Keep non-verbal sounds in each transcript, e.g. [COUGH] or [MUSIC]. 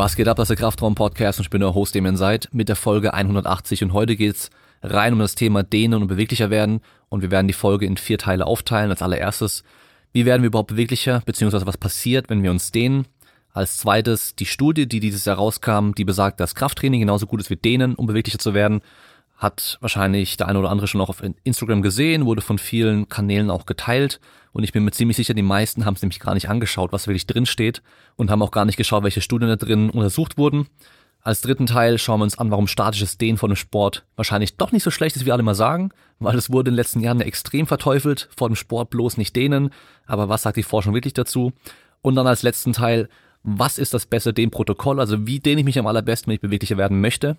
Was geht ab, das ist der Kraftraum-Podcast und ich bin der Host, dem ihr seid, mit der Folge 180 und heute geht's rein um das Thema Dehnen und beweglicher werden und wir werden die Folge in vier Teile aufteilen. Als allererstes, wie werden wir überhaupt beweglicher, beziehungsweise was passiert, wenn wir uns dehnen. Als zweites die Studie, die dieses Jahr rauskam, die besagt, dass Krafttraining genauso gut ist wie Dehnen, um beweglicher zu werden. Hat wahrscheinlich der eine oder andere schon auch auf Instagram gesehen, wurde von vielen Kanälen auch geteilt. Und ich bin mir ziemlich sicher, die meisten haben es nämlich gar nicht angeschaut, was wirklich drin steht und haben auch gar nicht geschaut, welche Studien da drin untersucht wurden. Als dritten Teil schauen wir uns an, warum statisches Dehnen von einem Sport wahrscheinlich doch nicht so schlecht ist, wie alle mal sagen, weil es wurde in den letzten Jahren extrem verteufelt, vor dem Sport bloß nicht dehnen. Aber was sagt die Forschung wirklich dazu? Und dann als letzten Teil, was ist das beste Dehnprotokoll? Also wie dehne ich mich am allerbesten, wenn ich beweglicher werden möchte?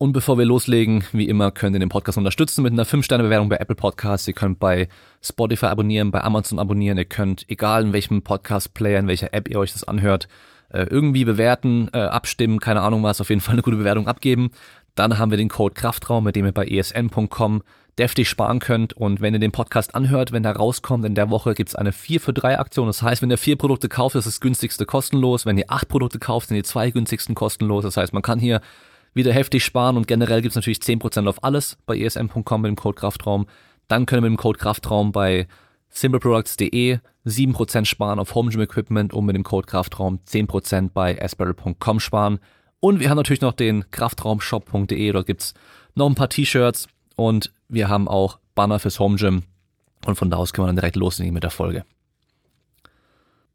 Und bevor wir loslegen, wie immer könnt ihr den Podcast unterstützen mit einer 5-Sterne-Bewertung bei Apple Podcasts. Ihr könnt bei Spotify abonnieren, bei Amazon abonnieren. Ihr könnt, egal in welchem Podcast-Player, in welcher App ihr euch das anhört, äh, irgendwie bewerten, äh, abstimmen, keine Ahnung was, auf jeden Fall eine gute Bewertung abgeben. Dann haben wir den Code Kraftraum, mit dem ihr bei esn.com deftig sparen könnt. Und wenn ihr den Podcast anhört, wenn der rauskommt, in der Woche gibt's eine 4 für 3 Aktion. Das heißt, wenn ihr vier Produkte kauft, ist das günstigste kostenlos. Wenn ihr acht Produkte kauft, sind die zwei günstigsten kostenlos. Das heißt, man kann hier wieder heftig sparen und generell gibt's natürlich 10% auf alles bei esm.com mit dem Code Kraftraum. Dann können wir mit dem Code Kraftraum bei simpleproducts.de 7% sparen auf Home Gym Equipment und mit dem Code Kraftraum 10% bei asperl.com sparen. Und wir haben natürlich noch den kraftraumshop.de, dort gibt's noch ein paar T-Shirts und wir haben auch Banner fürs Home Gym und von da aus können wir dann direkt loslegen mit der Folge.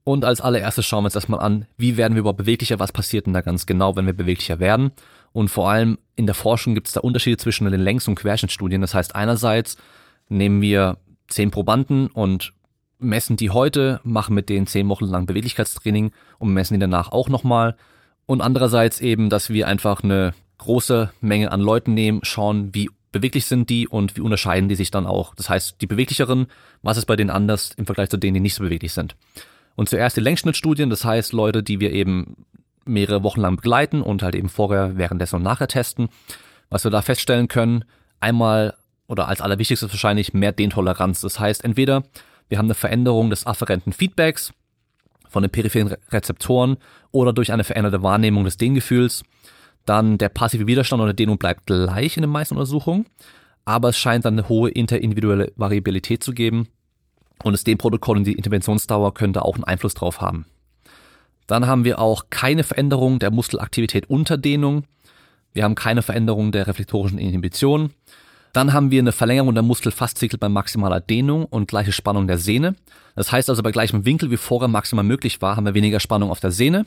Und als allererstes schauen wir uns erstmal an, wie werden wir überhaupt beweglicher, was passiert denn da ganz genau, wenn wir beweglicher werden. Und vor allem in der Forschung gibt es da Unterschiede zwischen den Längs- und Querschnittstudien. Das heißt, einerseits nehmen wir zehn Probanden und messen die heute, machen mit denen zehn Wochen lang Beweglichkeitstraining und messen die danach auch nochmal. Und andererseits eben, dass wir einfach eine große Menge an Leuten nehmen, schauen, wie beweglich sind die und wie unterscheiden die sich dann auch. Das heißt, die beweglicheren, was ist bei denen anders im Vergleich zu denen, die nicht so beweglich sind. Und zuerst die Längsschnittstudien, das heißt Leute, die wir eben mehrere Wochen lang begleiten und halt eben vorher, währenddessen und nachher testen. Was wir da feststellen können, einmal oder als allerwichtigstes wahrscheinlich mehr Dehntoleranz. Das heißt, entweder wir haben eine Veränderung des afferenten Feedbacks von den peripheren Rezeptoren oder durch eine veränderte Wahrnehmung des Dehngefühls. Dann der passive Widerstand oder Dehnung bleibt gleich in den meisten Untersuchungen, aber es scheint dann eine hohe interindividuelle Variabilität zu geben und das Dehnprotokoll und die Interventionsdauer könnte auch einen Einfluss drauf haben. Dann haben wir auch keine Veränderung der Muskelaktivität unter Dehnung. Wir haben keine Veränderung der reflektorischen Inhibition. Dann haben wir eine Verlängerung der Muskelfaszikel bei maximaler Dehnung und gleiche Spannung der Sehne. Das heißt also, bei gleichem Winkel wie vorher maximal möglich war, haben wir weniger Spannung auf der Sehne.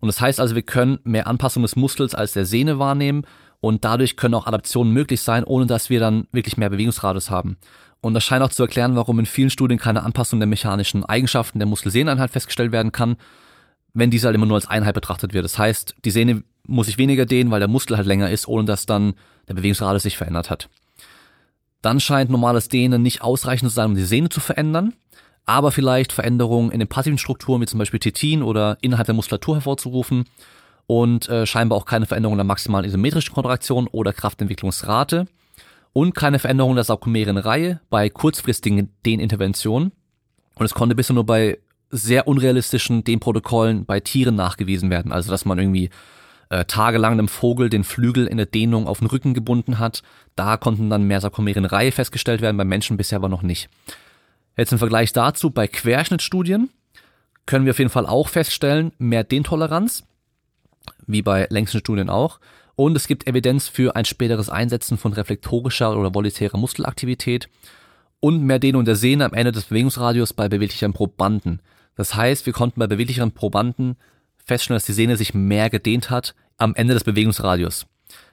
Und das heißt also, wir können mehr Anpassung des Muskels als der Sehne wahrnehmen und dadurch können auch Adaptionen möglich sein, ohne dass wir dann wirklich mehr Bewegungsradius haben. Und das scheint auch zu erklären, warum in vielen Studien keine Anpassung der mechanischen Eigenschaften der Muskelsehneinheit festgestellt werden kann, wenn diese halt immer nur als Einheit betrachtet wird. Das heißt, die Sehne muss sich weniger dehnen, weil der Muskel halt länger ist, ohne dass dann der Bewegungsradius sich verändert hat. Dann scheint normales Dehnen nicht ausreichend zu sein, um die Sehne zu verändern, aber vielleicht Veränderungen in den passiven Strukturen, wie zum Beispiel Titin oder innerhalb der Muskulatur hervorzurufen und äh, scheinbar auch keine Veränderung der maximalen isometrischen Kontraktion oder Kraftentwicklungsrate und keine Veränderung der sarkomeren Reihe bei kurzfristigen Dehninterventionen. Und es konnte bisher nur bei sehr unrealistischen Dehnprotokollen bei Tieren nachgewiesen werden. Also dass man irgendwie äh, tagelang einem Vogel den Flügel in der Dehnung auf den Rücken gebunden hat. Da konnten dann mehr Sarkomeren Reihe festgestellt werden, beim Menschen bisher aber noch nicht. Jetzt im Vergleich dazu, bei Querschnittstudien können wir auf jeden Fall auch feststellen, mehr Dehntoleranz, wie bei längsten Studien auch. Und es gibt Evidenz für ein späteres Einsetzen von reflektorischer oder volitärer Muskelaktivität und mehr Dehnung der Sehne am Ende des Bewegungsradius bei beweglichen Probanden. Das heißt, wir konnten bei beweglichen Probanden feststellen, dass die Sehne sich mehr gedehnt hat am Ende des Bewegungsradius.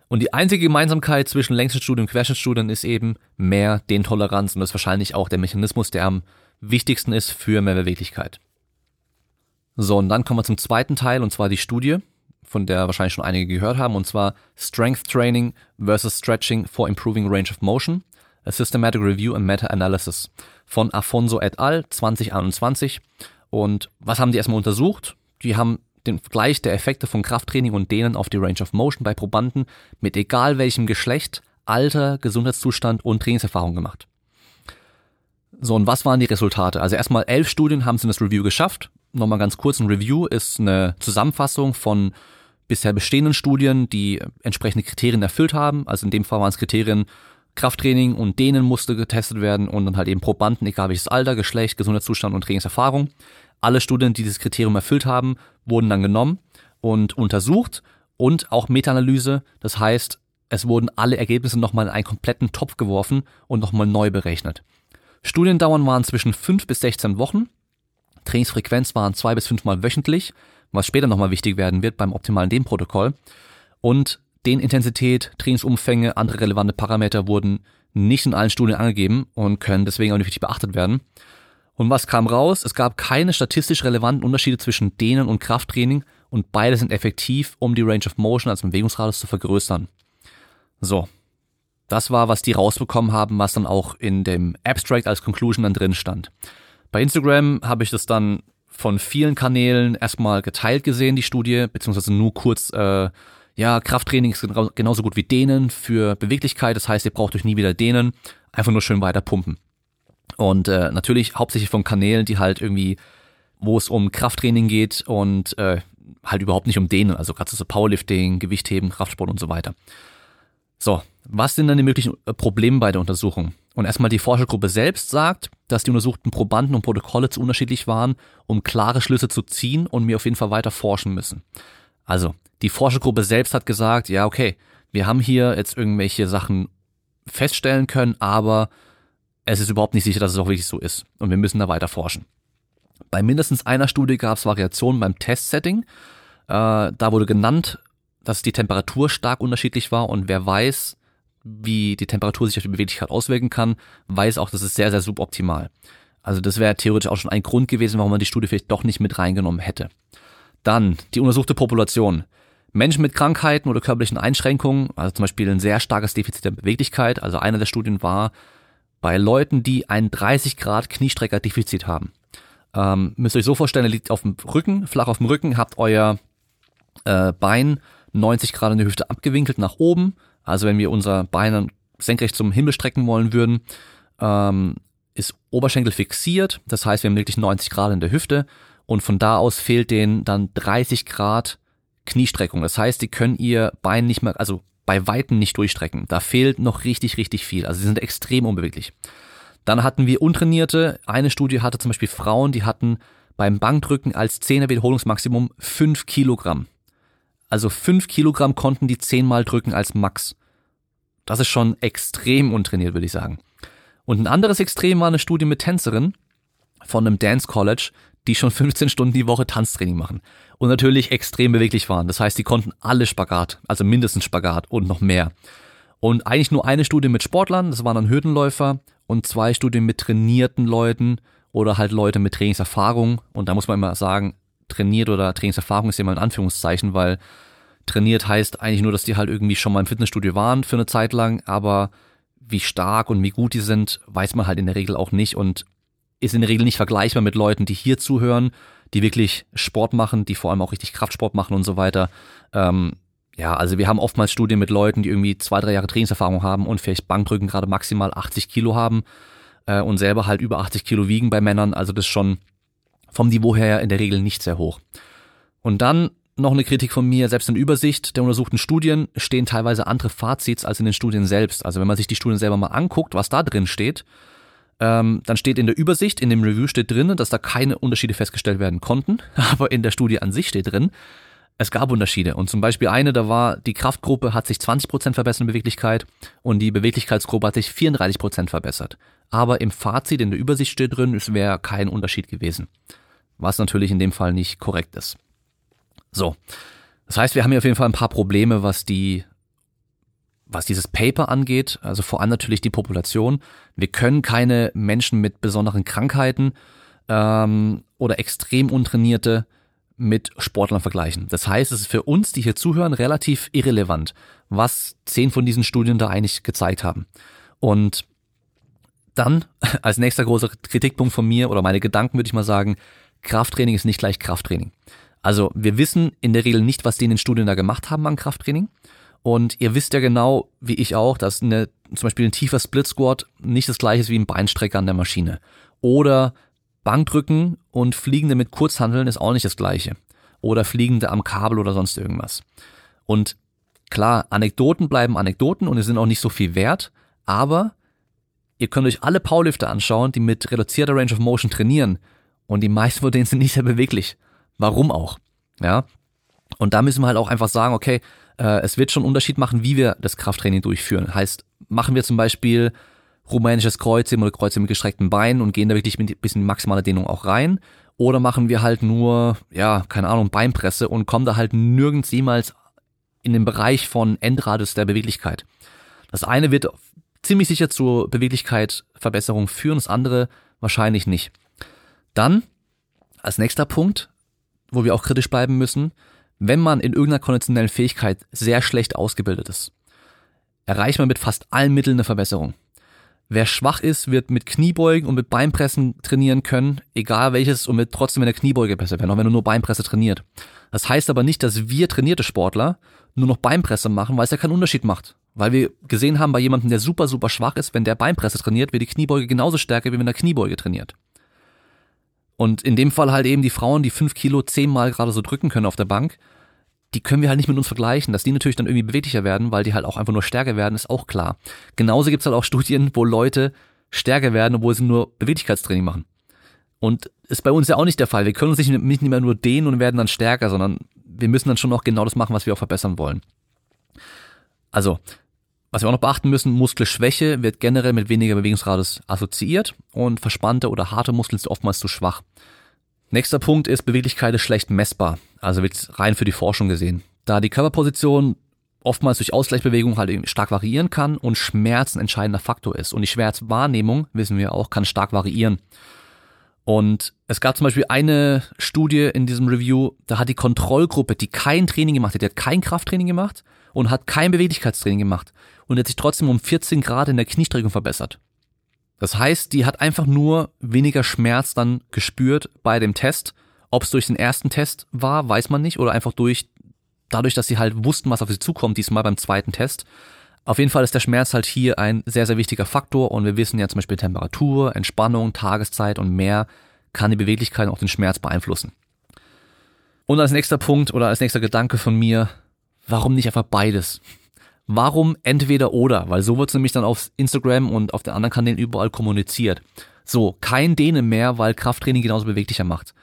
Und die einzige Gemeinsamkeit zwischen Längsschnittstudien und Querschnittstudien ist eben mehr Dehntoleranz und das ist wahrscheinlich auch der Mechanismus, der am wichtigsten ist für mehr Beweglichkeit. So, und dann kommen wir zum zweiten Teil und zwar die Studie, von der wahrscheinlich schon einige gehört haben, und zwar Strength Training versus Stretching for Improving Range of Motion, a Systematic Review and Meta-Analysis von Afonso et al. 2021. Und was haben die erstmal untersucht? Die haben den Vergleich der Effekte von Krafttraining und Dehnen auf die Range of Motion bei Probanden mit egal welchem Geschlecht, Alter, Gesundheitszustand und Trainingserfahrung gemacht. So, und was waren die Resultate? Also erstmal elf Studien haben es in das Review geschafft. Nochmal ganz kurz, ein Review ist eine Zusammenfassung von bisher bestehenden Studien, die entsprechende Kriterien erfüllt haben. Also in dem Fall waren es Kriterien Krafttraining und denen musste getestet werden und dann halt eben Probanden, egal welches Alter, Geschlecht, Gesundheitszustand und Trainingserfahrung. Alle Studien, die dieses Kriterium erfüllt haben, wurden dann genommen und untersucht und auch Meta-Analyse. Das heißt, es wurden alle Ergebnisse nochmal in einen kompletten Topf geworfen und nochmal neu berechnet. Studiendauern waren zwischen 5 bis 16 Wochen. Trainingsfrequenz waren zwei bis fünfmal wöchentlich, was später nochmal wichtig werden wird beim optimalen Dehnprotokoll. Und Dehnintensität, Trainingsumfänge, andere relevante Parameter wurden nicht in allen Studien angegeben und können deswegen auch nicht richtig beachtet werden. Und was kam raus? Es gab keine statistisch relevanten Unterschiede zwischen Dehnen und Krafttraining und beide sind effektiv, um die Range of Motion, also Bewegungsradius, zu vergrößern. So. Das war, was die rausbekommen haben, was dann auch in dem Abstract als Conclusion dann drin stand. Bei Instagram habe ich das dann von vielen Kanälen erstmal geteilt gesehen, die Studie, beziehungsweise nur kurz äh, ja, Krafttraining ist genauso gut wie Dehnen für Beweglichkeit. Das heißt, ihr braucht euch nie wieder dehnen, einfach nur schön weiter pumpen. Und äh, natürlich hauptsächlich von Kanälen, die halt irgendwie, wo es um Krafttraining geht und äh, halt überhaupt nicht um Dehnen, also gerade so Powerlifting, Gewichtheben, Kraftsport und so weiter. So, was sind dann die möglichen äh, Probleme bei der Untersuchung? Und erstmal die Forschergruppe selbst sagt, dass die untersuchten Probanden und Protokolle zu unterschiedlich waren, um klare Schlüsse zu ziehen und wir auf jeden Fall weiter forschen müssen. Also, die Forschergruppe selbst hat gesagt, ja, okay, wir haben hier jetzt irgendwelche Sachen feststellen können, aber es ist überhaupt nicht sicher, dass es auch wirklich so ist. Und wir müssen da weiter forschen. Bei mindestens einer Studie gab es Variationen beim Testsetting. Äh, da wurde genannt, dass die Temperatur stark unterschiedlich war und wer weiß, wie die Temperatur sich auf die Beweglichkeit auswirken kann, weiß auch, das ist sehr, sehr suboptimal. Also das wäre theoretisch auch schon ein Grund gewesen, warum man die Studie vielleicht doch nicht mit reingenommen hätte. Dann die untersuchte Population. Menschen mit Krankheiten oder körperlichen Einschränkungen, also zum Beispiel ein sehr starkes Defizit der Beweglichkeit, also eine der Studien war bei Leuten, die ein 30 Grad Kniestreckerdefizit haben. Ähm, müsst ihr euch so vorstellen, ihr liegt auf dem Rücken, flach auf dem Rücken, habt euer äh, Bein 90 Grad in der Hüfte abgewinkelt nach oben. Also wenn wir unser Bein dann senkrecht zum Himmel strecken wollen würden, ähm, ist Oberschenkel fixiert. Das heißt, wir haben wirklich 90 Grad in der Hüfte und von da aus fehlt denen dann 30 Grad Kniestreckung. Das heißt, die können ihr Bein nicht mehr, also bei Weitem nicht durchstrecken. Da fehlt noch richtig, richtig viel. Also sie sind extrem unbeweglich. Dann hatten wir Untrainierte. Eine Studie hatte zum Beispiel Frauen, die hatten beim Bankdrücken als 10er Wiederholungsmaximum 5 Kilogramm. Also 5 Kilogramm konnten die 10 mal drücken als Max. Das ist schon extrem untrainiert, würde ich sagen. Und ein anderes Extrem war eine Studie mit Tänzerinnen von einem Dance College, die schon 15 Stunden die Woche Tanztraining machen und natürlich extrem beweglich waren. Das heißt, die konnten alle Spagat, also mindestens Spagat und noch mehr. Und eigentlich nur eine Studie mit Sportlern, das waren dann Hürdenläufer und zwei Studien mit trainierten Leuten oder halt Leute mit Trainingserfahrung. Und da muss man immer sagen, trainiert oder Trainingserfahrung ist immer ein Anführungszeichen, weil trainiert heißt eigentlich nur, dass die halt irgendwie schon mal im Fitnessstudio waren für eine Zeit lang, aber wie stark und wie gut die sind, weiß man halt in der Regel auch nicht und ist in der Regel nicht vergleichbar mit Leuten, die hier zuhören, die wirklich Sport machen, die vor allem auch richtig Kraftsport machen und so weiter. Ähm, ja, also wir haben oftmals Studien mit Leuten, die irgendwie zwei, drei Jahre Trainingserfahrung haben und vielleicht Bankdrücken gerade maximal 80 Kilo haben äh, und selber halt über 80 Kilo wiegen bei Männern. Also das schon vom Niveau her in der Regel nicht sehr hoch. Und dann noch eine Kritik von mir, selbst in Übersicht der untersuchten Studien stehen teilweise andere Fazits als in den Studien selbst. Also wenn man sich die Studien selber mal anguckt, was da drin steht, ähm, dann steht in der Übersicht, in dem Review steht drin, dass da keine Unterschiede festgestellt werden konnten, [LAUGHS] aber in der Studie an sich steht drin, es gab Unterschiede. Und zum Beispiel eine, da war, die Kraftgruppe hat sich 20% verbessert in Beweglichkeit und die Beweglichkeitsgruppe hat sich 34% verbessert. Aber im Fazit, in der Übersicht steht drin, es wäre kein Unterschied gewesen. Was natürlich in dem Fall nicht korrekt ist. So. Das heißt, wir haben hier auf jeden Fall ein paar Probleme, was die was dieses Paper angeht, also vor allem natürlich die Population. Wir können keine Menschen mit besonderen Krankheiten ähm, oder extrem untrainierte mit Sportlern vergleichen. Das heißt, es ist für uns, die hier zuhören, relativ irrelevant, was zehn von diesen Studien da eigentlich gezeigt haben. Und dann [LAUGHS] als nächster großer Kritikpunkt von mir oder meine Gedanken würde ich mal sagen, Krafttraining ist nicht gleich Krafttraining. Also wir wissen in der Regel nicht, was die in den Studien da gemacht haben an Krafttraining. Und ihr wisst ja genau, wie ich auch, dass eine, zum Beispiel ein tiefer Split Squat nicht das gleiche ist wie ein Beinstrecker an der Maschine. Oder Bankdrücken und Fliegende mit Kurzhandeln ist auch nicht das gleiche. oder Fliegende am Kabel oder sonst irgendwas. Und klar, Anekdoten bleiben Anekdoten und es sind auch nicht so viel wert, aber ihr könnt euch alle Powerlifter anschauen, die mit reduzierter Range of Motion trainieren und die meisten von denen sind nicht sehr beweglich. Warum auch? Ja. Und da müssen wir halt auch einfach sagen, okay, äh, es wird schon Unterschied machen, wie wir das Krafttraining durchführen. Heißt, machen wir zum Beispiel rumänisches Kreuzheben oder Kreuzheben mit gestreckten Beinen und gehen da wirklich mit ein bisschen maximale Dehnung auch rein. Oder machen wir halt nur, ja, keine Ahnung, Beinpresse und kommen da halt nirgends jemals in den Bereich von Endradius der Beweglichkeit. Das eine wird ziemlich sicher zur Beweglichkeitsverbesserung führen, das andere wahrscheinlich nicht. Dann, als nächster Punkt, wo wir auch kritisch bleiben müssen, wenn man in irgendeiner konditionellen Fähigkeit sehr schlecht ausgebildet ist, erreicht man mit fast allen Mitteln eine Verbesserung. Wer schwach ist, wird mit Kniebeugen und mit Beinpressen trainieren können, egal welches, und wird trotzdem in der Kniebeuge besser werden, auch wenn er nur Beinpresse trainiert. Das heißt aber nicht, dass wir trainierte Sportler nur noch Beinpresse machen, weil es ja keinen Unterschied macht. Weil wir gesehen haben bei jemandem, der super, super schwach ist, wenn der Beinpresse trainiert, wird die Kniebeuge genauso stärker, wie wenn er Kniebeuge trainiert. Und in dem Fall halt eben die Frauen, die fünf Kilo zehnmal gerade so drücken können auf der Bank, die können wir halt nicht mit uns vergleichen. Dass die natürlich dann irgendwie beweglicher werden, weil die halt auch einfach nur stärker werden, ist auch klar. Genauso gibt's halt auch Studien, wo Leute stärker werden, obwohl sie nur Beweglichkeitstraining machen. Und ist bei uns ja auch nicht der Fall. Wir können uns nicht, nicht mehr nur dehnen und werden dann stärker, sondern wir müssen dann schon auch genau das machen, was wir auch verbessern wollen. Also, was wir auch noch beachten müssen, Muskelschwäche wird generell mit weniger Bewegungsradius assoziiert und verspannte oder harte Muskeln sind oftmals zu schwach. Nächster Punkt ist, Beweglichkeit ist schlecht messbar, also wird rein für die Forschung gesehen. Da die Körperposition oftmals durch Ausgleichsbewegung halt stark variieren kann und Schmerz ein entscheidender Faktor ist. Und die Schmerzwahrnehmung, wissen wir auch, kann stark variieren. Und es gab zum Beispiel eine Studie in diesem Review, da hat die Kontrollgruppe, die kein Training gemacht hat, die hat kein Krafttraining gemacht und hat kein Beweglichkeitstraining gemacht und hat sich trotzdem um 14 Grad in der Kniestreckung verbessert. Das heißt, die hat einfach nur weniger Schmerz dann gespürt bei dem Test. Ob es durch den ersten Test war, weiß man nicht, oder einfach durch, dadurch, dass sie halt wussten, was auf sie zukommt, diesmal beim zweiten Test. Auf jeden Fall ist der Schmerz halt hier ein sehr, sehr wichtiger Faktor und wir wissen ja zum Beispiel Temperatur, Entspannung, Tageszeit und mehr kann die Beweglichkeit auch den Schmerz beeinflussen. Und als nächster Punkt oder als nächster Gedanke von mir, warum nicht einfach beides? Warum entweder oder? Weil so wird es nämlich dann auf Instagram und auf den anderen Kanälen überall kommuniziert. So, kein Dehnen mehr, weil Krafttraining genauso beweglicher macht.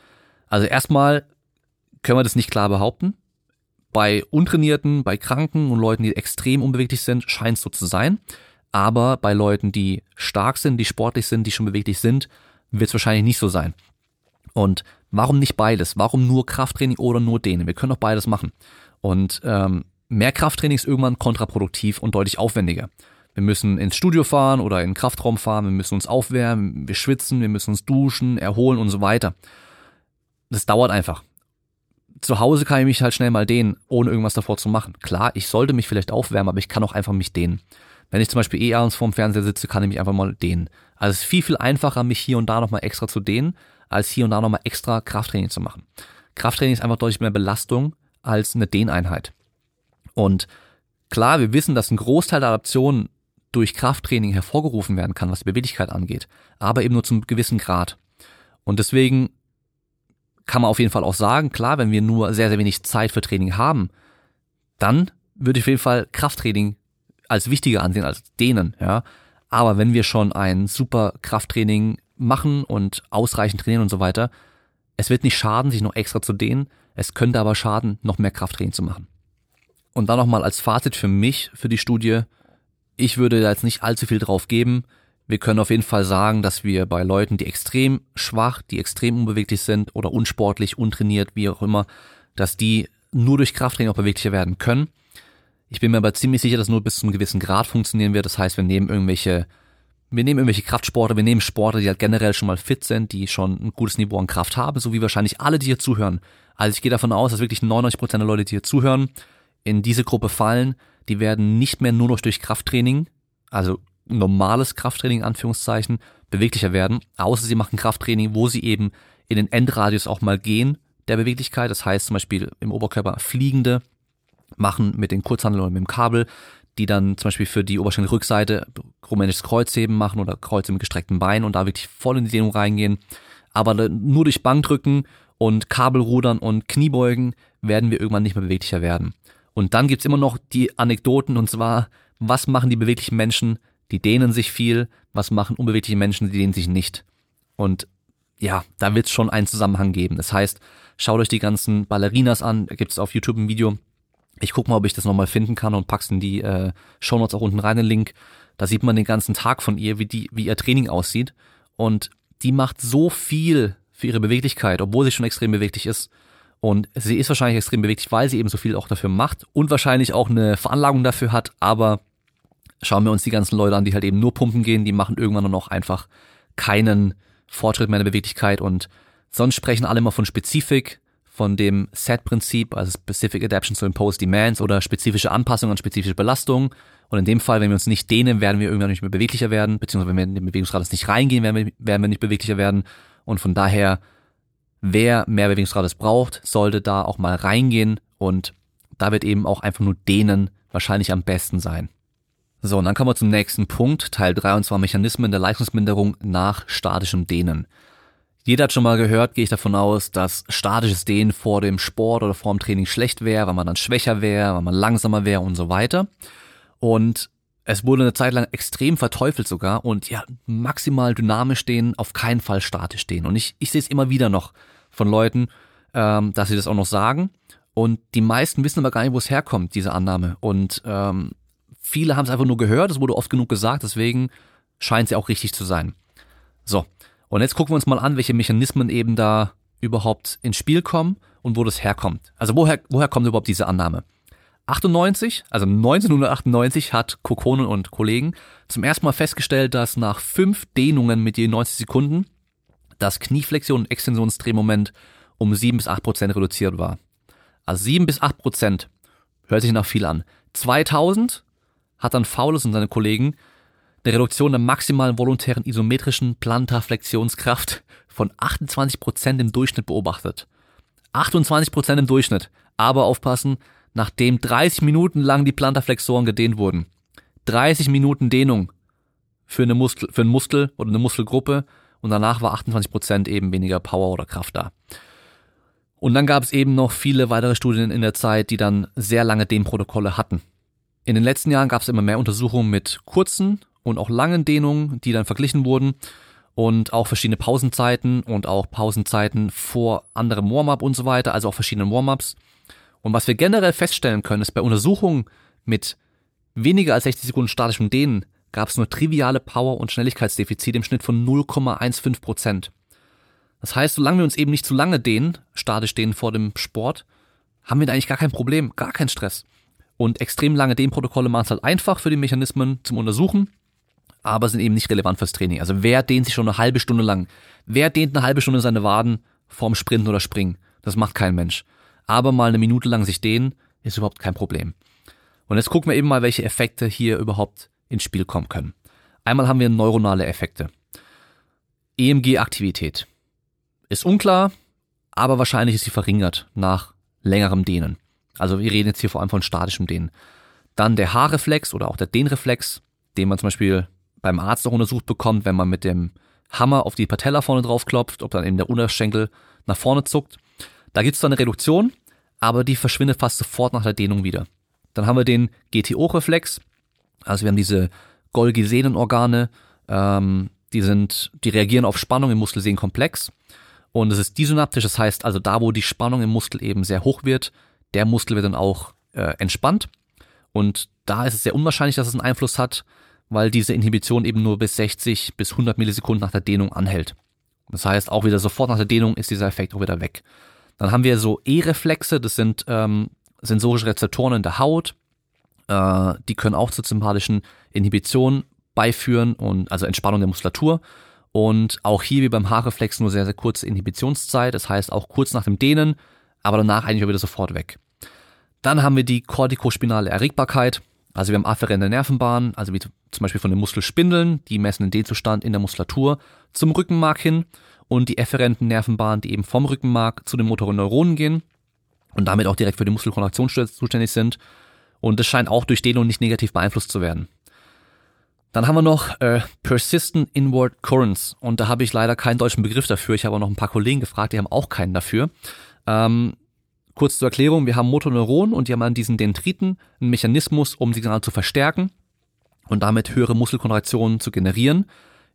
Also erstmal können wir das nicht klar behaupten. Bei Untrainierten, bei Kranken und Leuten, die extrem unbeweglich sind, scheint es so zu sein. Aber bei Leuten, die stark sind, die sportlich sind, die schon beweglich sind, wird es wahrscheinlich nicht so sein. Und warum nicht beides? Warum nur Krafttraining oder nur Dehnen? Wir können auch beides machen. Und ähm, mehr Krafttraining ist irgendwann kontraproduktiv und deutlich aufwendiger. Wir müssen ins Studio fahren oder in den Kraftraum fahren, wir müssen uns aufwärmen, wir schwitzen, wir müssen uns duschen, erholen und so weiter. Das dauert einfach. Zu Hause kann ich mich halt schnell mal dehnen, ohne irgendwas davor zu machen. Klar, ich sollte mich vielleicht aufwärmen, aber ich kann auch einfach mich dehnen. Wenn ich zum Beispiel eh abends vorm Fernseher sitze, kann ich mich einfach mal dehnen. Also es ist viel, viel einfacher, mich hier und da nochmal extra zu dehnen, als hier und da nochmal extra Krafttraining zu machen. Krafttraining ist einfach deutlich mehr Belastung als eine Dehneinheit. Und klar, wir wissen, dass ein Großteil der Adaptionen durch Krafttraining hervorgerufen werden kann, was die Beweglichkeit angeht, aber eben nur zum gewissen Grad. Und deswegen kann man auf jeden Fall auch sagen, klar, wenn wir nur sehr, sehr wenig Zeit für Training haben, dann würde ich auf jeden Fall Krafttraining als wichtiger ansehen als Dehnen, ja. Aber wenn wir schon ein super Krafttraining machen und ausreichend trainieren und so weiter, es wird nicht schaden, sich noch extra zu dehnen, es könnte aber schaden, noch mehr Krafttraining zu machen. Und dann nochmal als Fazit für mich, für die Studie. Ich würde da jetzt nicht allzu viel drauf geben. Wir können auf jeden Fall sagen, dass wir bei Leuten, die extrem schwach, die extrem unbeweglich sind oder unsportlich, untrainiert, wie auch immer, dass die nur durch Krafttraining auch beweglicher werden können. Ich bin mir aber ziemlich sicher, dass nur bis zu einem gewissen Grad funktionieren wird. Das heißt, wir nehmen irgendwelche, wir nehmen irgendwelche Kraftsportler, wir nehmen Sportler, die halt generell schon mal fit sind, die schon ein gutes Niveau an Kraft haben, so wie wahrscheinlich alle, die hier zuhören. Also ich gehe davon aus, dass wirklich 99% der Leute, die hier zuhören, in diese Gruppe fallen, die werden nicht mehr nur noch durch Krafttraining, also normales Krafttraining, Anführungszeichen, beweglicher werden, außer sie machen Krafttraining, wo sie eben in den Endradius auch mal gehen der Beweglichkeit. Das heißt zum Beispiel im Oberkörper Fliegende machen mit den Kurzhandeln oder mit dem Kabel, die dann zum Beispiel für die Oberschenkelrückseite rumänisches Kreuzheben machen oder Kreuze mit gestreckten Beinen und da wirklich voll in die Dehnung reingehen. Aber nur durch Bankdrücken und Kabelrudern und Kniebeugen werden wir irgendwann nicht mehr beweglicher werden. Und dann gibt's immer noch die Anekdoten und zwar, was machen die beweglichen Menschen? Die dehnen sich viel. Was machen unbewegliche Menschen? Die dehnen sich nicht. Und ja, da wird's schon einen Zusammenhang geben. Das heißt, schaut euch die ganzen Ballerinas an. Da gibt's auf YouTube ein Video. Ich guck mal, ob ich das nochmal finden kann und pack's in die äh, Shownotes auch unten rein, den Link. Da sieht man den ganzen Tag von ihr, wie die, wie ihr Training aussieht. Und die macht so viel für ihre Beweglichkeit, obwohl sie schon extrem beweglich ist. Und sie ist wahrscheinlich extrem beweglich, weil sie eben so viel auch dafür macht und wahrscheinlich auch eine Veranlagung dafür hat. Aber schauen wir uns die ganzen Leute an, die halt eben nur pumpen gehen, die machen irgendwann nur noch einfach keinen Fortschritt mehr in der Beweglichkeit und sonst sprechen alle immer von Spezifik, von dem Set-Prinzip, also Specific Adaption to Impose Demands oder spezifische Anpassungen an spezifische Belastungen. Und in dem Fall, wenn wir uns nicht dehnen, werden wir irgendwann nicht mehr beweglicher werden, beziehungsweise wenn wir in den Bewegungsradius nicht reingehen, werden wir, werden wir nicht beweglicher werden. Und von daher, wer mehr Bewegungsradius braucht, sollte da auch mal reingehen und da wird eben auch einfach nur dehnen wahrscheinlich am besten sein. So, und dann kommen wir zum nächsten Punkt, Teil 3, und zwar Mechanismen der Leistungsminderung nach statischem Dehnen. Jeder hat schon mal gehört, gehe ich davon aus, dass statisches Dehnen vor dem Sport oder vor dem Training schlecht wäre, weil man dann schwächer wäre, weil man langsamer wäre und so weiter. Und es wurde eine Zeit lang extrem verteufelt sogar und ja, maximal dynamisch stehen, auf keinen Fall statisch stehen. Und ich, ich sehe es immer wieder noch von Leuten, ähm, dass sie das auch noch sagen. Und die meisten wissen aber gar nicht, wo es herkommt, diese Annahme. Und ähm, viele haben es einfach nur gehört, es wurde oft genug gesagt, deswegen scheint sie auch richtig zu sein. So, und jetzt gucken wir uns mal an, welche Mechanismen eben da überhaupt ins Spiel kommen und wo das herkommt. Also woher, woher kommt überhaupt diese Annahme? 98, also 1998 hat Kokonen und Kollegen zum ersten Mal festgestellt, dass nach fünf Dehnungen mit je 90 Sekunden das Knieflexion- und Extensionsdrehmoment um 7 bis 8 Prozent reduziert war. Also 7 bis 8 Prozent hört sich nach viel an. 2000 hat dann Faules und seine Kollegen eine Reduktion der maximalen volontären isometrischen Plantarflexionskraft von 28 Prozent im Durchschnitt beobachtet. 28 Prozent im Durchschnitt. Aber aufpassen, nachdem 30 Minuten lang die Plantarflexoren gedehnt wurden. 30 Minuten Dehnung für, eine Muskel, für einen Muskel oder eine Muskelgruppe und danach war 28 Prozent eben weniger Power oder Kraft da. Und dann gab es eben noch viele weitere Studien in der Zeit, die dann sehr lange Dehnprotokolle hatten. In den letzten Jahren gab es immer mehr Untersuchungen mit kurzen und auch langen Dehnungen, die dann verglichen wurden und auch verschiedene Pausenzeiten und auch Pausenzeiten vor anderem Warm-up und so weiter, also auch verschiedene Warm-ups. Und was wir generell feststellen können, ist bei Untersuchungen mit weniger als 60 Sekunden statischem Dehnen gab es nur triviale Power- und Schnelligkeitsdefizite im Schnitt von 0,15 Prozent. Das heißt, solange wir uns eben nicht zu lange dehnen, statisch dehnen vor dem Sport, haben wir da eigentlich gar kein Problem, gar keinen Stress. Und extrem lange Dehnprotokolle machen es halt einfach für die Mechanismen zum Untersuchen, aber sind eben nicht relevant fürs Training. Also wer dehnt sich schon eine halbe Stunde lang? Wer dehnt eine halbe Stunde seine Waden vorm Sprinten oder Springen? Das macht kein Mensch aber mal eine Minute lang sich dehnen, ist überhaupt kein Problem. Und jetzt gucken wir eben mal, welche Effekte hier überhaupt ins Spiel kommen können. Einmal haben wir neuronale Effekte. EMG-Aktivität. Ist unklar, aber wahrscheinlich ist sie verringert nach längerem Dehnen. Also wir reden jetzt hier vor allem von statischem Dehnen. Dann der Haarreflex oder auch der Dehnreflex, den man zum Beispiel beim Arzt auch untersucht bekommt, wenn man mit dem Hammer auf die Patella vorne drauf klopft, ob dann eben der Unterschenkel nach vorne zuckt. Da gibt es dann eine Reduktion, aber die verschwindet fast sofort nach der Dehnung wieder. Dann haben wir den GTO-Reflex, also wir haben diese Golgi-Sehnenorgane, ähm, die sind, die reagieren auf Spannung im Muskelsehnen-Komplex. Und es ist disynaptisch, das heißt also da, wo die Spannung im Muskel eben sehr hoch wird, der Muskel wird dann auch äh, entspannt. Und da ist es sehr unwahrscheinlich, dass es einen Einfluss hat, weil diese Inhibition eben nur bis 60 bis 100 Millisekunden nach der Dehnung anhält. Das heißt, auch wieder sofort nach der Dehnung ist dieser Effekt auch wieder weg. Dann haben wir so E-Reflexe, das sind ähm, sensorische Rezeptoren in der Haut. Äh, die können auch zur sympathischen Inhibition beiführen und also Entspannung der Muskulatur. Und auch hier wie beim Haarreflex nur sehr, sehr kurze Inhibitionszeit. Das heißt auch kurz nach dem Dehnen, aber danach eigentlich auch wieder sofort weg. Dann haben wir die kortikospinale Erregbarkeit. Also wir haben afferente Nervenbahnen, also wie zum Beispiel von den Muskelspindeln, die messen den Dehnzustand in der Muskulatur zum Rückenmark hin und die efferenten Nervenbahnen, die eben vom Rückenmark zu den motoren Neuronen gehen und damit auch direkt für die Muskelkontraktion zuständig sind. Und das scheint auch durch Dehnung nicht negativ beeinflusst zu werden. Dann haben wir noch äh, Persistent Inward Currents und da habe ich leider keinen deutschen Begriff dafür. Ich habe auch noch ein paar Kollegen gefragt, die haben auch keinen dafür. Ähm, kurz zur Erklärung, wir haben Motoneuronen und die haben an diesen Dendriten einen Mechanismus, um Signale zu verstärken und damit höhere Muskelkontraktionen zu generieren,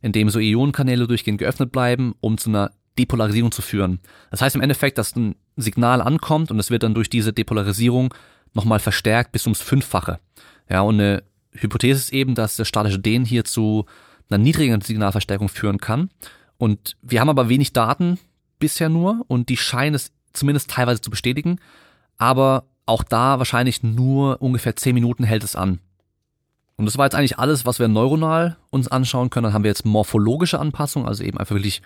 indem so Ionenkanäle durchgehend geöffnet bleiben, um zu einer Depolarisierung zu führen. Das heißt im Endeffekt, dass ein Signal ankommt und es wird dann durch diese Depolarisierung nochmal verstärkt bis ums Fünffache. Ja, und eine Hypothese ist eben, dass der statische Dehnen hier zu einer niedrigeren Signalverstärkung führen kann. Und wir haben aber wenig Daten bisher nur und die scheinen es zumindest teilweise zu bestätigen. Aber auch da wahrscheinlich nur ungefähr zehn Minuten hält es an. Und das war jetzt eigentlich alles, was wir neuronal uns anschauen können. Dann haben wir jetzt morphologische Anpassungen, also eben einfach wirklich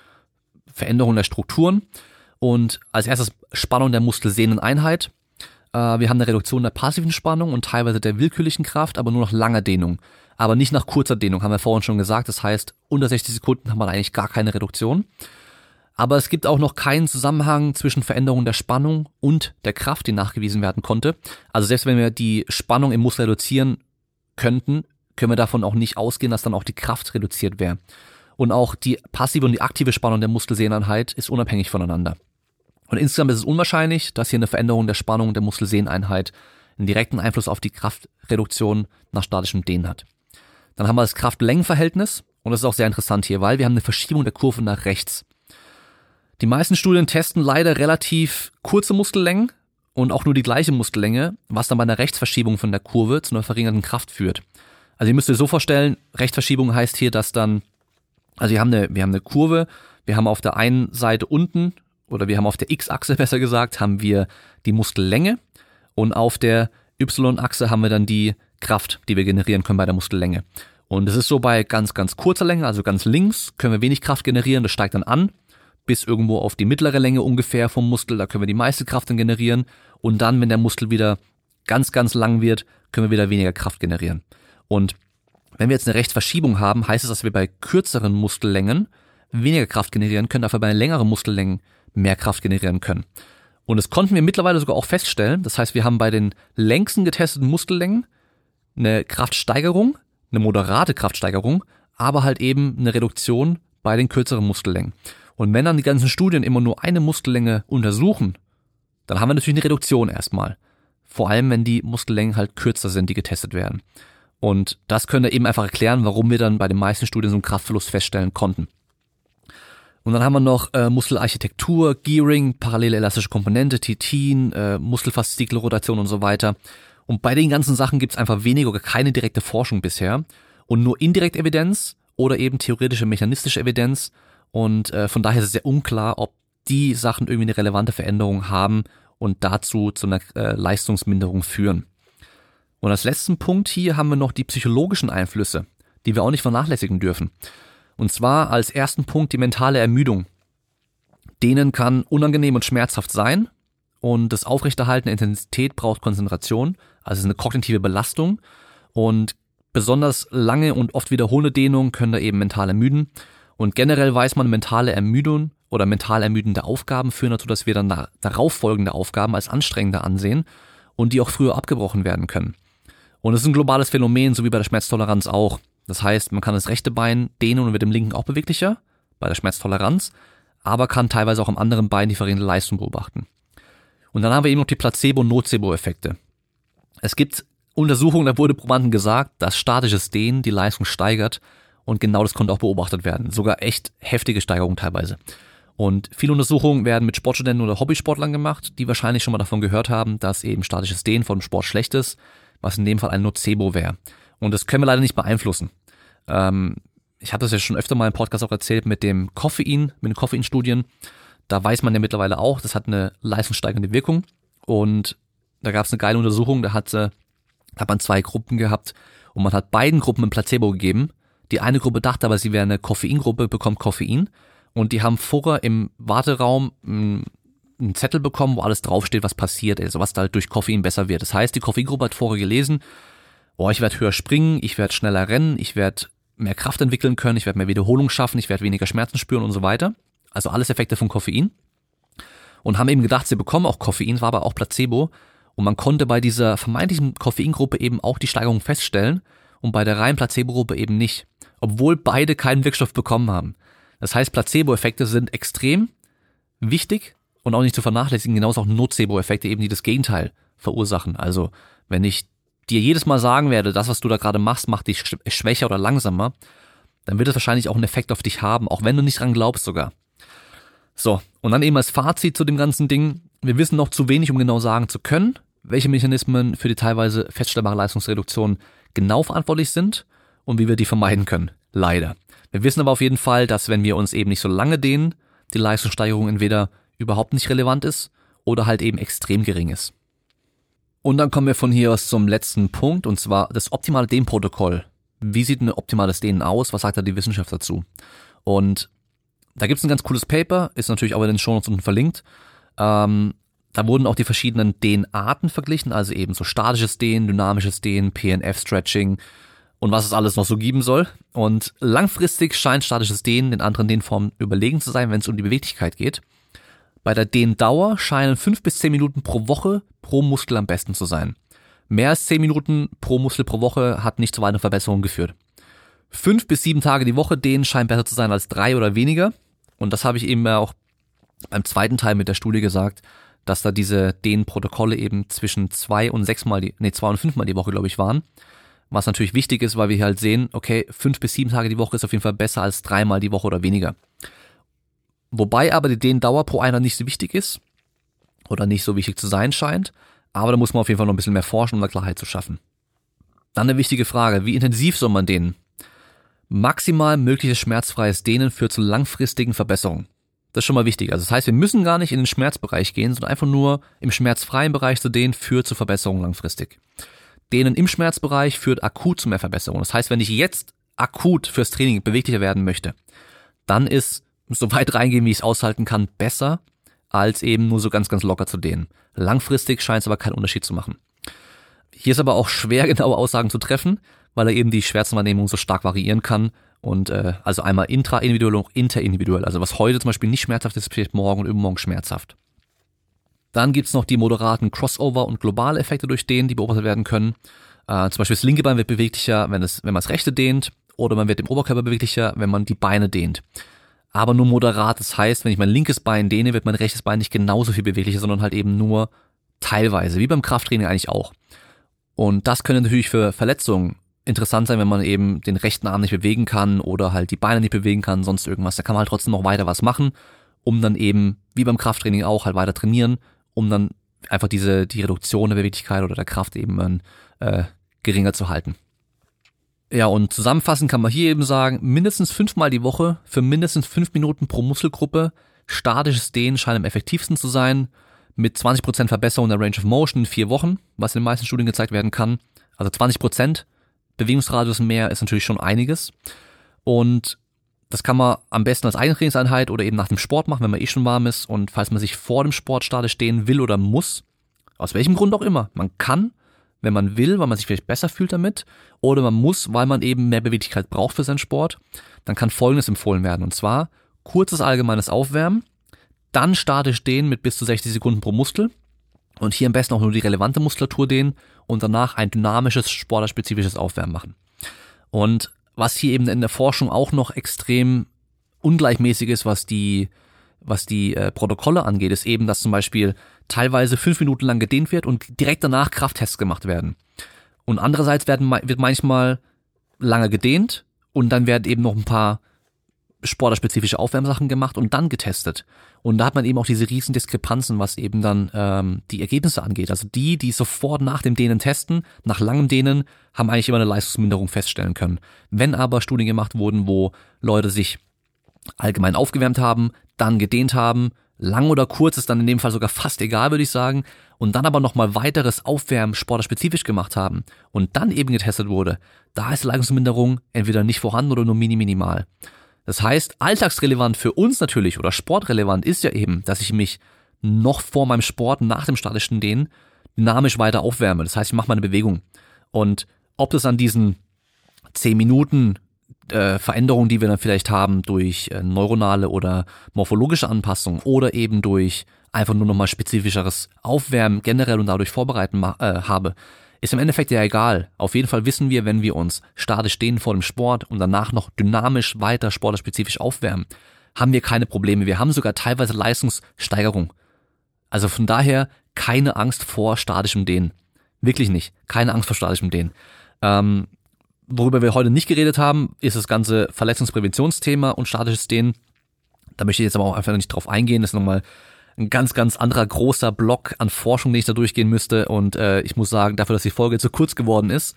Veränderung der Strukturen. Und als erstes Spannung der Muskelsehneneinheit. Äh, wir haben eine Reduktion der passiven Spannung und teilweise der willkürlichen Kraft, aber nur nach langer Dehnung. Aber nicht nach kurzer Dehnung, haben wir vorhin schon gesagt. Das heißt, unter 60 Sekunden haben wir eigentlich gar keine Reduktion. Aber es gibt auch noch keinen Zusammenhang zwischen Veränderung der Spannung und der Kraft, die nachgewiesen werden konnte. Also selbst wenn wir die Spannung im Muskel reduzieren könnten, können wir davon auch nicht ausgehen, dass dann auch die Kraft reduziert wäre. Und auch die passive und die aktive Spannung der Muskelsehneinheit ist unabhängig voneinander. Und insgesamt ist es unwahrscheinlich, dass hier eine Veränderung der Spannung der Muskelsehneinheit einen direkten Einfluss auf die Kraftreduktion nach statischem Dehnen hat. Dann haben wir das Kraft-Längen-Verhältnis und das ist auch sehr interessant hier, weil wir haben eine Verschiebung der Kurve nach rechts. Die meisten Studien testen leider relativ kurze Muskellängen und auch nur die gleiche Muskellänge, was dann bei einer Rechtsverschiebung von der Kurve zu einer verringerten Kraft führt. Also ihr müsst euch so vorstellen, Rechtsverschiebung heißt hier, dass dann, also wir haben eine, wir haben eine Kurve, wir haben auf der einen Seite unten oder wir haben auf der X-Achse [LAUGHS] besser gesagt, haben wir die Muskellänge und auf der Y-Achse haben wir dann die Kraft, die wir generieren können bei der Muskellänge. Und es ist so bei ganz, ganz kurzer Länge, also ganz links, können wir wenig Kraft generieren, das steigt dann an, bis irgendwo auf die mittlere Länge ungefähr vom Muskel, da können wir die meiste Kraft dann generieren. Und dann, wenn der Muskel wieder ganz, ganz lang wird, können wir wieder weniger Kraft generieren. Und wenn wir jetzt eine Rechtsverschiebung haben, heißt es, dass wir bei kürzeren Muskellängen weniger Kraft generieren können, dafür bei längeren Muskellängen mehr Kraft generieren können. Und das konnten wir mittlerweile sogar auch feststellen. Das heißt, wir haben bei den längsten getesteten Muskellängen eine Kraftsteigerung, eine moderate Kraftsteigerung, aber halt eben eine Reduktion bei den kürzeren Muskellängen. Und wenn dann die ganzen Studien immer nur eine Muskellänge untersuchen, dann haben wir natürlich eine Reduktion erstmal. Vor allem, wenn die Muskellängen halt kürzer sind, die getestet werden. Und das könnte eben einfach erklären, warum wir dann bei den meisten Studien so einen Kraftverlust feststellen konnten. Und dann haben wir noch äh, Muskelarchitektur, Gearing, parallele elastische Komponente, Titin, äh, Muskelfaszikelrotation und so weiter. Und bei den ganzen Sachen gibt es einfach weniger oder keine direkte Forschung bisher und nur indirekte Evidenz oder eben theoretische mechanistische Evidenz. Und äh, von daher ist es sehr unklar, ob die Sachen irgendwie eine relevante Veränderung haben und dazu zu einer äh, Leistungsminderung führen. Und als letzten Punkt hier haben wir noch die psychologischen Einflüsse, die wir auch nicht vernachlässigen dürfen. Und zwar als ersten Punkt die mentale Ermüdung. Denen kann unangenehm und schmerzhaft sein und das Aufrechterhalten der Intensität braucht Konzentration, also ist eine kognitive Belastung und besonders lange und oft wiederholende Dehnungen können da eben mental ermüden und generell weiß man, mentale Ermüdung oder mental ermüdende Aufgaben führen dazu, dass wir dann darauf folgende Aufgaben als anstrengender ansehen und die auch früher abgebrochen werden können. Und es ist ein globales Phänomen, so wie bei der Schmerztoleranz auch. Das heißt, man kann das rechte Bein dehnen und wird im linken auch beweglicher, bei der Schmerztoleranz, aber kann teilweise auch am anderen Bein die verringerte Leistung beobachten. Und dann haben wir eben noch die Placebo-Nocebo-Effekte. Es gibt Untersuchungen, da wurde Probanden gesagt, dass statisches Dehnen die Leistung steigert und genau das konnte auch beobachtet werden. Sogar echt heftige Steigerungen teilweise. Und viele Untersuchungen werden mit Sportstudenten oder Hobbysportlern gemacht, die wahrscheinlich schon mal davon gehört haben, dass eben statisches Dehnen von Sport schlecht ist, was in dem Fall ein Nocebo wäre. Und das können wir leider nicht beeinflussen. Ähm, ich habe das ja schon öfter mal im Podcast auch erzählt mit dem Koffein, mit den Koffeinstudien. Da weiß man ja mittlerweile auch, das hat eine leistungssteigernde Wirkung. Und da gab es eine geile Untersuchung, da hat, da hat man zwei Gruppen gehabt und man hat beiden Gruppen ein Placebo gegeben. Die eine Gruppe dachte aber, sie wäre eine Koffeingruppe, bekommt Koffein. Und die haben vorher im Warteraum einen Zettel bekommen, wo alles draufsteht, was passiert, also was da halt durch Koffein besser wird. Das heißt, die Koffeingruppe hat vorher gelesen, oh, ich werde höher springen, ich werde schneller rennen, ich werde mehr Kraft entwickeln können, ich werde mehr Wiederholung schaffen, ich werde weniger Schmerzen spüren und so weiter. Also alles Effekte von Koffein. Und haben eben gedacht, sie bekommen auch Koffein, war aber auch Placebo. Und man konnte bei dieser vermeintlichen Koffeingruppe eben auch die Steigerung feststellen. und bei der reinen Placebo-Gruppe eben nicht, obwohl beide keinen Wirkstoff bekommen haben. Das heißt, Placebo-Effekte sind extrem wichtig und auch nicht zu vernachlässigen, genauso auch Nocebo-Effekte eben, die das Gegenteil verursachen. Also, wenn ich dir jedes Mal sagen werde, das, was du da gerade machst, macht dich schwächer oder langsamer, dann wird es wahrscheinlich auch einen Effekt auf dich haben, auch wenn du nicht dran glaubst sogar. So, und dann eben als Fazit zu dem ganzen Ding, wir wissen noch zu wenig, um genau sagen zu können, welche Mechanismen für die teilweise feststellbare Leistungsreduktion genau verantwortlich sind und wie wir die vermeiden können. Leider. Wir wissen aber auf jeden Fall, dass wenn wir uns eben nicht so lange dehnen, die Leistungssteigerung entweder überhaupt nicht relevant ist oder halt eben extrem gering ist. Und dann kommen wir von hier aus zum letzten Punkt, und zwar das optimale Dehnprotokoll. Wie sieht ein optimales Dehnen aus? Was sagt da die Wissenschaft dazu? Und da gibt's ein ganz cooles Paper, ist natürlich auch in den Shownotes unten verlinkt. Ähm, da wurden auch die verschiedenen Dehnarten verglichen, also eben so statisches Dehnen, dynamisches Dehnen, PNF-Stretching und was es alles noch so geben soll. Und langfristig scheint statisches Dehnen den anderen Dehnformen überlegen zu sein, wenn es um die Beweglichkeit geht. Bei der Dehndauer scheinen fünf bis zehn Minuten pro Woche pro Muskel am besten zu sein. Mehr als zehn Minuten pro Muskel pro Woche hat nicht zu weiteren Verbesserungen geführt. Fünf bis sieben Tage die Woche dehnen scheint besser zu sein als drei oder weniger. Und das habe ich eben auch beim zweiten Teil mit der Studie gesagt, dass da diese Dehnprotokolle eben zwischen zwei und sechsmal die, nee, zwei und fünfmal die Woche, glaube ich, waren. Was natürlich wichtig ist, weil wir hier halt sehen, okay, fünf bis sieben Tage die Woche ist auf jeden Fall besser als dreimal die Woche oder weniger. Wobei aber die Dehndauer pro einer nicht so wichtig ist oder nicht so wichtig zu sein scheint. Aber da muss man auf jeden Fall noch ein bisschen mehr forschen, um da Klarheit zu schaffen. Dann eine wichtige Frage, wie intensiv soll man dehnen? Maximal mögliches schmerzfreies Dehnen führt zu langfristigen Verbesserungen. Das ist schon mal wichtig. Also das heißt, wir müssen gar nicht in den Schmerzbereich gehen, sondern einfach nur im schmerzfreien Bereich zu dehnen führt zu Verbesserungen langfristig. Dehnen im Schmerzbereich führt akut zu mehr Verbesserungen. Das heißt, wenn ich jetzt akut fürs Training beweglicher werden möchte, dann ist so weit reingehen, wie ich es aushalten kann, besser, als eben nur so ganz, ganz locker zu dehnen. Langfristig scheint es aber keinen Unterschied zu machen. Hier ist aber auch schwer, [LAUGHS] genaue Aussagen zu treffen, weil er eben die Schmerzwahrnehmung so stark variieren kann. Und äh, also einmal intraindividuell und interindividuell. Also was heute zum Beispiel nicht schmerzhaft ist, ist morgen und übermorgen schmerzhaft. Dann gibt's noch die moderaten Crossover- und globale Effekte durch Dehnen, die beobachtet werden können. Äh, zum Beispiel das linke Bein wird beweglicher, wenn, es, wenn man das rechte dehnt, oder man wird im Oberkörper beweglicher, wenn man die Beine dehnt aber nur moderat. Das heißt, wenn ich mein linkes Bein dehne, wird mein rechtes Bein nicht genauso viel beweglicher, sondern halt eben nur teilweise, wie beim Krafttraining eigentlich auch. Und das könnte natürlich für Verletzungen interessant sein, wenn man eben den rechten Arm nicht bewegen kann oder halt die Beine nicht bewegen kann, sonst irgendwas. Da kann man halt trotzdem noch weiter was machen, um dann eben, wie beim Krafttraining auch, halt weiter trainieren, um dann einfach diese, die Reduktion der Beweglichkeit oder der Kraft eben äh, geringer zu halten. Ja, und zusammenfassend kann man hier eben sagen, mindestens fünfmal die Woche für mindestens fünf Minuten pro Muskelgruppe. Statisches Dehnen scheint am effektivsten zu sein, mit 20% Verbesserung der Range of Motion in vier Wochen, was in den meisten Studien gezeigt werden kann. Also 20% Bewegungsradius mehr ist natürlich schon einiges. Und das kann man am besten als Eigentrainingseinheit oder eben nach dem Sport machen, wenn man eh schon warm ist. Und falls man sich vor dem Sport statisch dehnen will oder muss, aus welchem Grund auch immer, man kann wenn man will, weil man sich vielleicht besser fühlt damit, oder man muss, weil man eben mehr Beweglichkeit braucht für seinen Sport, dann kann Folgendes empfohlen werden. Und zwar kurzes allgemeines Aufwärmen, dann statisch dehnen mit bis zu 60 Sekunden pro Muskel und hier am besten auch nur die relevante Muskulatur dehnen und danach ein dynamisches, sportlerspezifisches Aufwärmen machen. Und was hier eben in der Forschung auch noch extrem ungleichmäßig ist, was die was die äh, Protokolle angeht, ist eben, dass zum Beispiel teilweise fünf Minuten lang gedehnt wird und direkt danach Krafttests gemacht werden. Und andererseits werden, wird manchmal lange gedehnt und dann werden eben noch ein paar sportlerspezifische Aufwärmsachen gemacht und dann getestet. Und da hat man eben auch diese riesen Diskrepanzen, was eben dann ähm, die Ergebnisse angeht. Also die, die sofort nach dem Dehnen testen, nach langem Dehnen, haben eigentlich immer eine Leistungsminderung feststellen können. Wenn aber Studien gemacht wurden, wo Leute sich allgemein aufgewärmt haben, dann gedehnt haben, lang oder kurz ist dann in dem Fall sogar fast egal, würde ich sagen, und dann aber nochmal weiteres Aufwärmen sporterspezifisch gemacht haben und dann eben getestet wurde, da ist Leistungsminderung entweder nicht vorhanden oder nur mini minimal. Das heißt, alltagsrelevant für uns natürlich oder sportrelevant ist ja eben, dass ich mich noch vor meinem Sport, nach dem statischen Dehnen, dynamisch weiter aufwärme. Das heißt, ich mache meine Bewegung. Und ob das an diesen 10 Minuten äh, Veränderungen, die wir dann vielleicht haben durch äh, neuronale oder morphologische Anpassungen oder eben durch einfach nur nochmal spezifischeres Aufwärmen generell und dadurch vorbereiten äh, habe, ist im Endeffekt ja egal. Auf jeden Fall wissen wir, wenn wir uns statisch dehnen vor dem Sport und danach noch dynamisch weiter sportlerspezifisch aufwärmen, haben wir keine Probleme. Wir haben sogar teilweise Leistungssteigerung. Also von daher keine Angst vor statischem Dehnen. Wirklich nicht. Keine Angst vor statischem Dehnen. Ähm, worüber wir heute nicht geredet haben, ist das ganze Verletzungspräventionsthema und statisches Dehnen. Da möchte ich jetzt aber auch einfach nicht drauf eingehen. Das ist nochmal ein ganz, ganz anderer großer Block an Forschung, den ich da durchgehen müsste. Und äh, ich muss sagen, dafür, dass die Folge zu kurz geworden ist,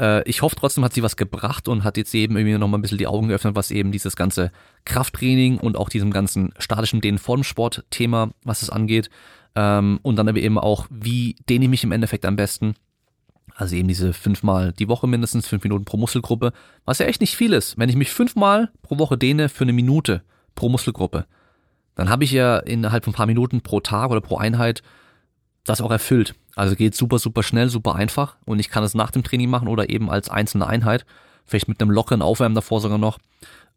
äh, ich hoffe trotzdem, hat sie was gebracht und hat jetzt eben irgendwie nochmal ein bisschen die Augen geöffnet, was eben dieses ganze Krafttraining und auch diesem ganzen statischen Dehnen Formsport-Thema, was es angeht. Ähm, und dann eben auch, wie dehne ich mich im Endeffekt am besten. Also eben diese fünfmal die Woche mindestens, fünf Minuten pro Muskelgruppe, was ja echt nicht viel ist. Wenn ich mich fünfmal pro Woche dehne für eine Minute pro Muskelgruppe, dann habe ich ja innerhalb von ein paar Minuten pro Tag oder pro Einheit das auch erfüllt. Also geht super, super schnell, super einfach und ich kann es nach dem Training machen oder eben als einzelne Einheit, vielleicht mit einem lockeren Aufwärmen davor sogar noch.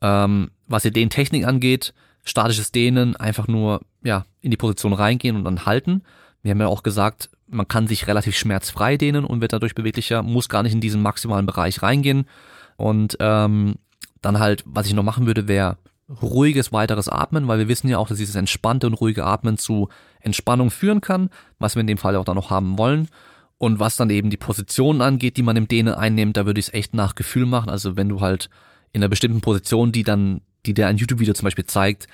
Ähm, was den Technik angeht, statisches Dehnen, einfach nur ja in die Position reingehen und dann halten. Wir haben ja auch gesagt, man kann sich relativ schmerzfrei dehnen und wird dadurch beweglicher, muss gar nicht in diesen maximalen Bereich reingehen. Und ähm, dann halt, was ich noch machen würde, wäre ruhiges weiteres Atmen, weil wir wissen ja auch, dass dieses entspannte und ruhige Atmen zu Entspannung führen kann, was wir in dem Fall auch dann noch haben wollen. Und was dann eben die Positionen angeht, die man im Dehnen einnimmt, da würde ich es echt nach Gefühl machen. Also wenn du halt in einer bestimmten Position, die dann, die dir ein YouTube-Video zum Beispiel zeigt,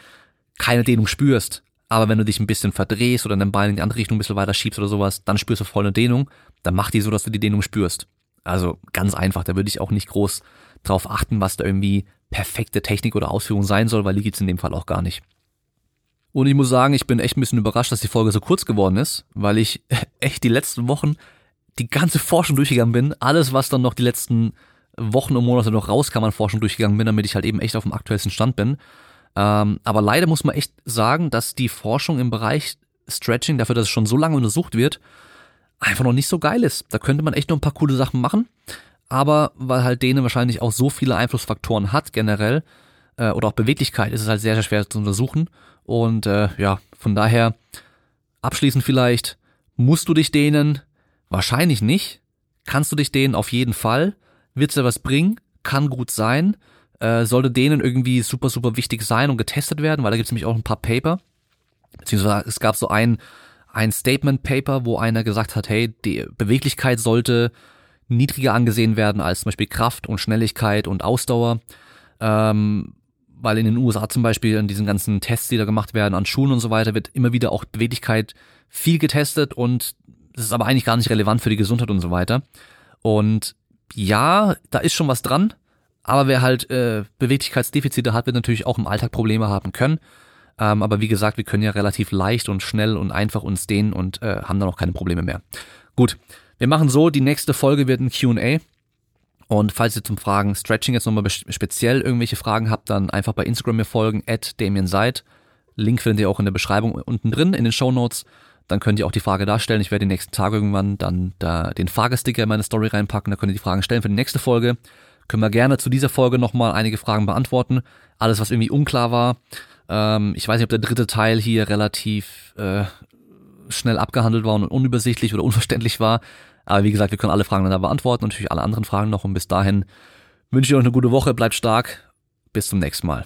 keine Dehnung spürst, aber wenn du dich ein bisschen verdrehst oder dein Bein in die andere Richtung ein bisschen weiter schiebst oder sowas, dann spürst du voll eine Dehnung, dann mach die so, dass du die Dehnung spürst. Also ganz einfach, da würde ich auch nicht groß drauf achten, was da irgendwie perfekte Technik oder Ausführung sein soll, weil die gibt's in dem Fall auch gar nicht. Und ich muss sagen, ich bin echt ein bisschen überrascht, dass die Folge so kurz geworden ist, weil ich [LAUGHS] echt die letzten Wochen die ganze Forschung durchgegangen bin. Alles, was dann noch die letzten Wochen und Monate noch rauskam an Forschung durchgegangen bin, damit ich halt eben echt auf dem aktuellsten Stand bin. Ähm, aber leider muss man echt sagen, dass die Forschung im Bereich Stretching, dafür, dass es schon so lange untersucht wird, einfach noch nicht so geil ist. Da könnte man echt noch ein paar coole Sachen machen aber weil halt denen wahrscheinlich auch so viele Einflussfaktoren hat generell äh, oder auch Beweglichkeit, ist es halt sehr, sehr schwer zu untersuchen. Und äh, ja, von daher abschließend vielleicht, musst du dich dehnen? Wahrscheinlich nicht. Kannst du dich dehnen? Auf jeden Fall. Wird dir was bringen? Kann gut sein. Äh, sollte denen irgendwie super, super wichtig sein und getestet werden, weil da gibt es nämlich auch ein paar Paper. Beziehungsweise es gab so ein, ein Statement-Paper, wo einer gesagt hat, hey, die Beweglichkeit sollte niedriger angesehen werden als zum Beispiel Kraft und Schnelligkeit und Ausdauer. Ähm, weil in den USA zum Beispiel in diesen ganzen Tests, die da gemacht werden an Schulen und so weiter, wird immer wieder auch Beweglichkeit viel getestet und das ist aber eigentlich gar nicht relevant für die Gesundheit und so weiter. Und ja, da ist schon was dran, aber wer halt äh, Beweglichkeitsdefizite hat, wird natürlich auch im Alltag Probleme haben können. Ähm, aber wie gesagt, wir können ja relativ leicht und schnell und einfach uns dehnen und äh, haben dann auch keine Probleme mehr. Gut, wir machen so, die nächste Folge wird ein Q&A. Und falls ihr zum Fragen Stretching jetzt nochmal speziell irgendwelche Fragen habt, dann einfach bei Instagram mir folgen, at Damien Seid. Link findet ihr auch in der Beschreibung unten drin, in den Show Notes. Dann könnt ihr auch die Frage darstellen. Ich werde die nächsten Tage irgendwann dann da den Fragesticker in meine Story reinpacken. Da könnt ihr die Fragen stellen für die nächste Folge. Können wir gerne zu dieser Folge nochmal einige Fragen beantworten. Alles, was irgendwie unklar war. Ähm, ich weiß nicht, ob der dritte Teil hier relativ äh, schnell abgehandelt war und unübersichtlich oder unverständlich war. Aber wie gesagt, wir können alle Fragen dann da beantworten, natürlich alle anderen Fragen noch. Und bis dahin wünsche ich euch eine gute Woche, bleibt stark, bis zum nächsten Mal.